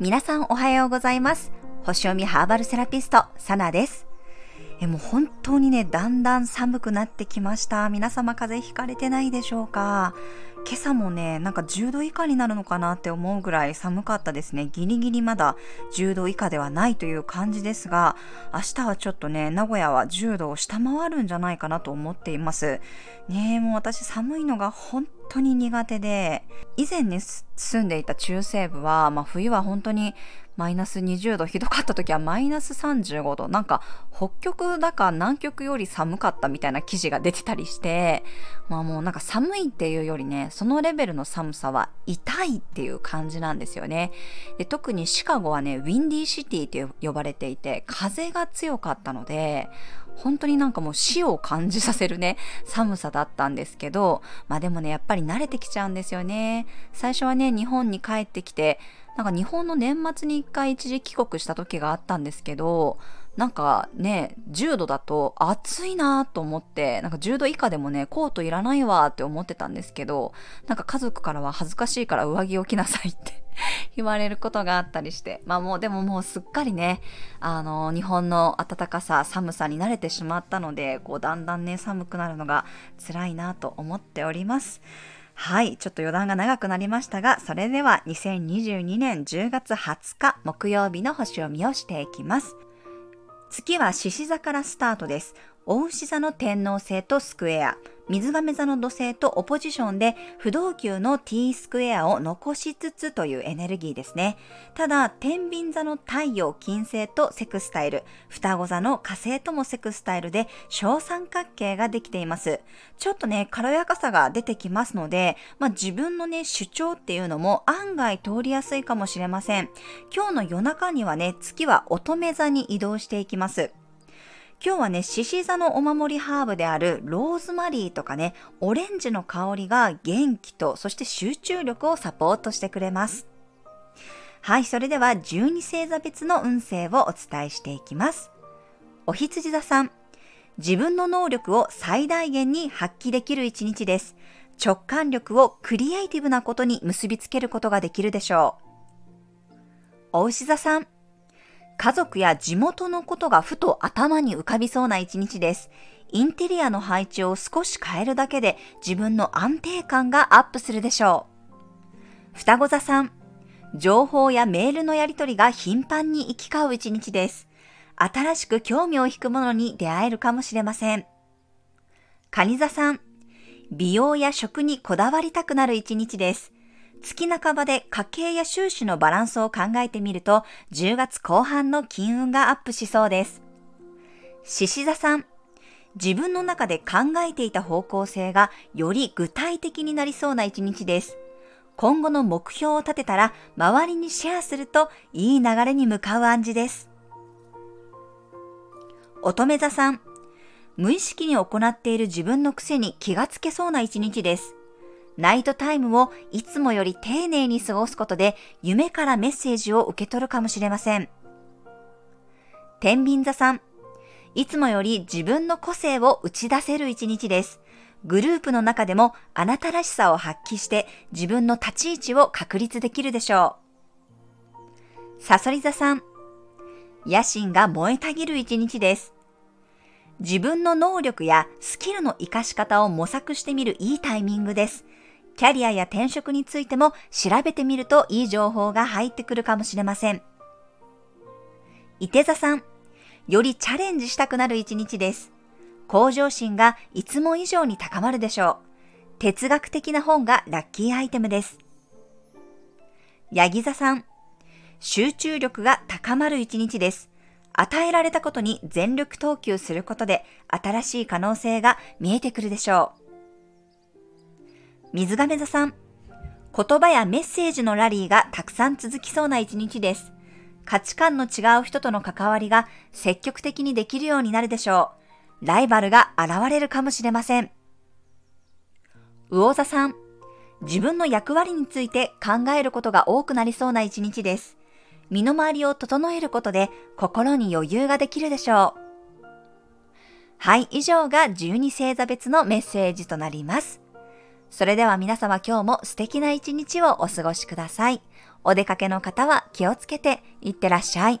皆さんおはようございます。星読みハーバルセラピストサナです。えもう本当にねだんだん寒くなってきました皆様風邪ひかれてないでしょうか今朝もね、なんか10度以下になるのかなって思うぐらい寒かったですね。ギリギリまだ10度以下ではないという感じですが、明日はちょっとね、名古屋は10度を下回るんじゃないかなと思っています。ねえ、もう私寒いのが本当に苦手で、以前ね、住んでいた中西部は、まあ冬は本当にマイナス20度ひどかった時はマイナス35度。なんか北極だか南極より寒かったみたいな記事が出てたりしてまあもうなんか寒いっていうよりねそのレベルの寒さは痛いっていう感じなんですよね。で特にシカゴはねウィンディーシティって呼ばれていて風が強かったので本当になんかもう死を感じさせるね、寒さだったんですけど、まあでもね、やっぱり慣れてきちゃうんですよね。最初はね、日本に帰ってきて、なんか日本の年末に一回一時帰国した時があったんですけど、なんかね、10度だと暑いなと思って、なんか10度以下でもね、コートいらないわって思ってたんですけど、なんか家族からは恥ずかしいから上着を着なさいって言われることがあったりして、まあもうでももうすっかりね、あの、日本の暖かさ、寒さに慣れてしまったので、こうだんだんね、寒くなるのが辛いなと思っております。はい、ちょっと余談が長くなりましたが、それでは2022年10月20日木曜日の星読みをしていきます。月は獅子座からスタートです。大牛座の天王星とスクエア、水亀座の土星とオポジションで不動級の T スクエアを残しつつというエネルギーですね。ただ、天秤座の太陽、金星とセクスタイル、双子座の火星ともセクスタイルで小三角形ができています。ちょっとね、軽やかさが出てきますので、まあ、自分のね、主張っていうのも案外通りやすいかもしれません。今日の夜中にはね、月は乙女座に移動していきます。今日はね、獅子座のお守りハーブであるローズマリーとかね、オレンジの香りが元気と、そして集中力をサポートしてくれます。はい、それでは12星座別の運勢をお伝えしていきます。お羊座さん、自分の能力を最大限に発揮できる一日です。直感力をクリエイティブなことに結びつけることができるでしょう。お牛座さん、家族や地元のことがふと頭に浮かびそうな一日です。インテリアの配置を少し変えるだけで自分の安定感がアップするでしょう。双子座さん、情報やメールのやり取りが頻繁に行き交う一日です。新しく興味を引くものに出会えるかもしれません。蟹座さん、美容や食にこだわりたくなる一日です。月半ばで家計や収支のバランスを考えてみると、10月後半の金運がアップしそうです。獅子座さん、自分の中で考えていた方向性がより具体的になりそうな一日です。今後の目標を立てたら周りにシェアするといい流れに向かう暗示です。乙女座さん、無意識に行っている自分の癖に気がつけそうな一日です。ナイトタイムをいつもより丁寧に過ごすことで夢からメッセージを受け取るかもしれません。天秤座さん、いつもより自分の個性を打ち出せる一日です。グループの中でもあなたらしさを発揮して自分の立ち位置を確立できるでしょう。サソリ座さん、野心が燃えたぎる一日です。自分の能力やスキルの活かし方を模索してみるいいタイミングです。キャリアや転職についても調べてみるといい情報が入ってくるかもしれません。伊手座さん、よりチャレンジしたくなる一日です。向上心がいつも以上に高まるでしょう。哲学的な本がラッキーアイテムです。ヤギ座さん、集中力が高まる一日です。与えられたことに全力投球することで新しい可能性が見えてくるでしょう。水亀座さん、言葉やメッセージのラリーがたくさん続きそうな一日です。価値観の違う人との関わりが積極的にできるようになるでしょう。ライバルが現れるかもしれません。魚座さん、自分の役割について考えることが多くなりそうな一日です。身の回りを整えることで心に余裕ができるでしょう。はい、以上が12星座別のメッセージとなります。それでは皆様今日も素敵な一日をお過ごしください。お出かけの方は気をつけていってらっしゃい。